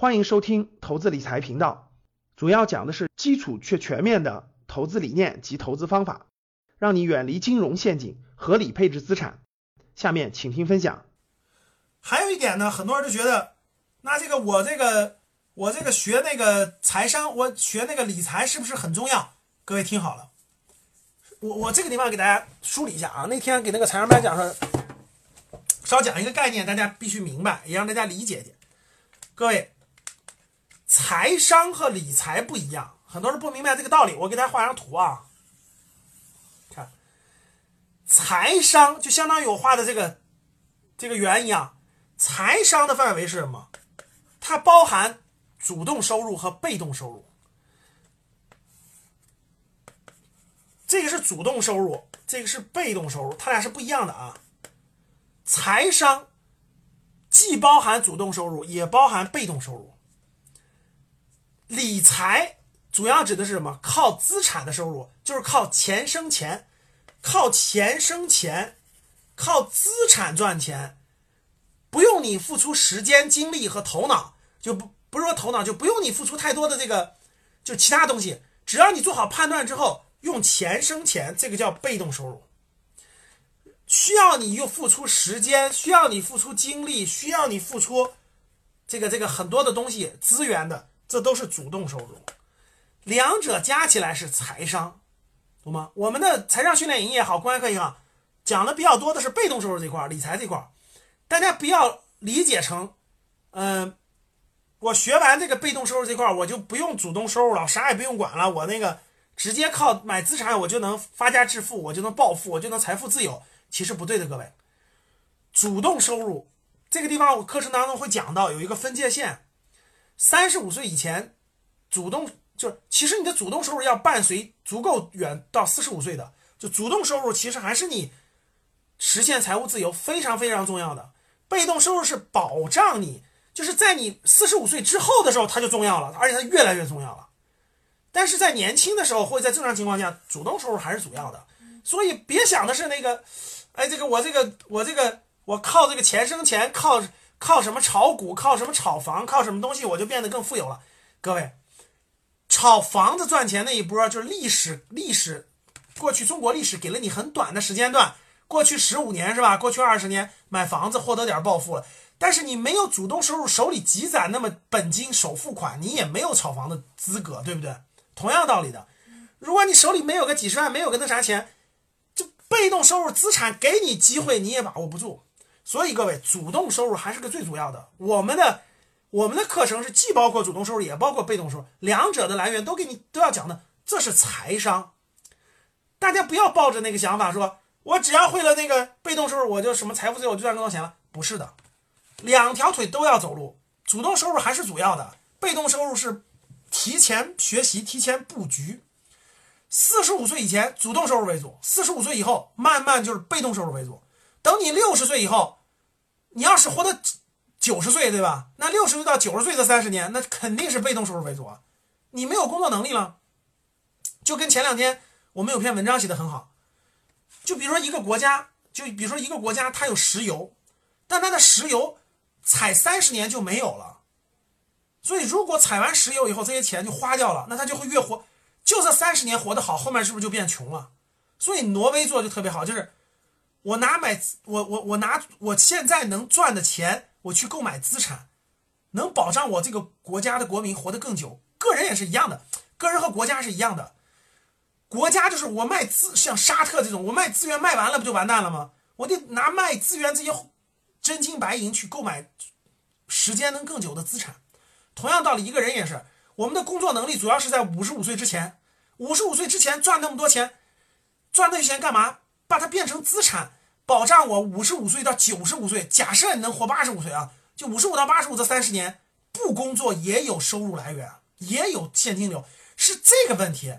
欢迎收听投资理财频道，主要讲的是基础却全面的投资理念及投资方法，让你远离金融陷阱，合理配置资产。下面请听分享。还有一点呢，很多人就觉得，那这个我这个我这个学那个财商，我学那个理财是不是很重要？各位听好了，我我这个地方给大家梳理一下啊。那天给那个财商班讲说，稍讲一个概念，大家必须明白，也让大家理解一点。各位，财商和理财不一样，很多人不明白这个道理。我给大家画张图啊，看，财商就相当于我画的这个这个圆一样。财商的范围是什么？它包含主动收入和被动收入。这个是主动收入，这个是被动收入，它俩是不一样的啊。财商既包含主动收入，也包含被动收入。理财主要指的是什么？靠资产的收入，就是靠钱生钱，靠钱生钱，靠资产赚钱。不用你付出时间、精力和头脑，就不不是说头脑，就不用你付出太多的这个，就其他东西。只要你做好判断之后，用钱生钱，这个叫被动收入。需要你又付出时间，需要你付出精力，需要你付出这个这个很多的东西资源的，这都是主动收入。两者加起来是财商，懂吗？我们的财商训练营也好，公开课也好，讲的比较多的是被动收入这块，理财这块。大家不要理解成，嗯，我学完这个被动收入这块，我就不用主动收入了，啥也不用管了，我那个直接靠买资产，我就能发家致富，我就能暴富，我就能财富自由。其实不对的，各位，主动收入这个地方，我课程当中会讲到有一个分界线，三十五岁以前，主动就是其实你的主动收入要伴随足够远到四十五岁的，就主动收入其实还是你实现财务自由非常非常重要的。被动收入是保障你，就是在你四十五岁之后的时候，它就重要了，而且它越来越重要了。但是在年轻的时候，或者在正常情况下，主动收入还是主要的。所以别想的是那个，哎，这个我这个我这个我靠这个钱生钱，靠靠什么炒股，靠什么炒房，靠什么东西我就变得更富有了。各位，炒房子赚钱那一波就是历史历史，过去中国历史给了你很短的时间段。过去十五年是吧？过去二十年买房子获得点暴富了，但是你没有主动收入，手里积攒那么本金首付款，你也没有炒房的资格，对不对？同样道理的，如果你手里没有个几十万，没有个那啥钱，就被动收入资产给你机会你也把握不住。所以各位，主动收入还是个最主要的。我们的我们的课程是既包括主动收入，也包括被动收入，两者的来源都给你都要讲的，这是财商。大家不要抱着那个想法说。我只要会了那个被动收入，我就什么财富自由，我就赚更多钱了。不是的，两条腿都要走路，主动收入还是主要的，被动收入是提前学习、提前布局。四十五岁以前主动收入为主，四十五岁以后慢慢就是被动收入为主。等你六十岁以后，你要是活到九十岁，对吧？那六十岁到九十岁这三十年，那肯定是被动收入为主啊。你没有工作能力了，就跟前两天我们有篇文章写的很好。就比如说一个国家，就比如说一个国家，它有石油，但它的石油采三十年就没有了。所以如果采完石油以后，这些钱就花掉了，那它就会越活，就这三十年活得好，后面是不是就变穷了？所以挪威做的就特别好，就是我拿买我我我拿我现在能赚的钱，我去购买资产，能保障我这个国家的国民活得更久。个人也是一样的，个人和国家是一样的。国家就是我卖资，像沙特这种，我卖资源卖完了不就完蛋了吗？我得拿卖资源这些真金白银去购买时间能更久的资产。同样道理，一个人也是，我们的工作能力主要是在五十五岁之前，五十五岁之前赚那么多钱，赚那些钱干嘛？把它变成资产，保障我五十五岁到九十五岁。假设你能活八十五岁啊，就五十五到八十五这三十年不工作也有收入来源，也有现金流，是这个问题。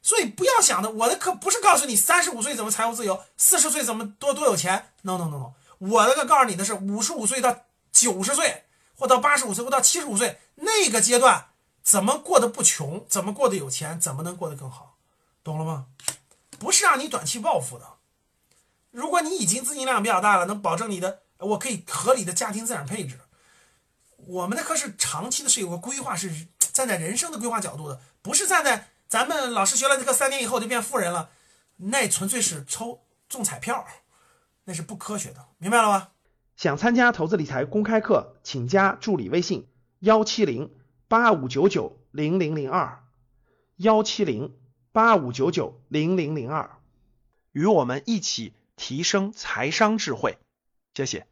所以不要想的，我的课不是告诉你三十五岁怎么财务自由，四十岁怎么多多有钱。No No No No，我那个告诉你的是五十五岁到九十岁，或到八十五岁，或到七十五岁那个阶段，怎么过得不穷，怎么过得有钱，怎么能过得更好，懂了吗？不是让你短期暴富的。如果你已经资金量比较大了，能保证你的，我可以合理的家庭资产配置。我们的课是长期的，是有个规划，是站在人生的规划角度的，不是站在咱们老师学了这课三年以后就变富人了，那纯粹是抽中彩票，那是不科学的，明白了吗？想参加投资理财公开课，请加助理微信幺七零八五九九零零零二幺七零八五九九零零零二，与我们一起提升财商智慧。谢谢。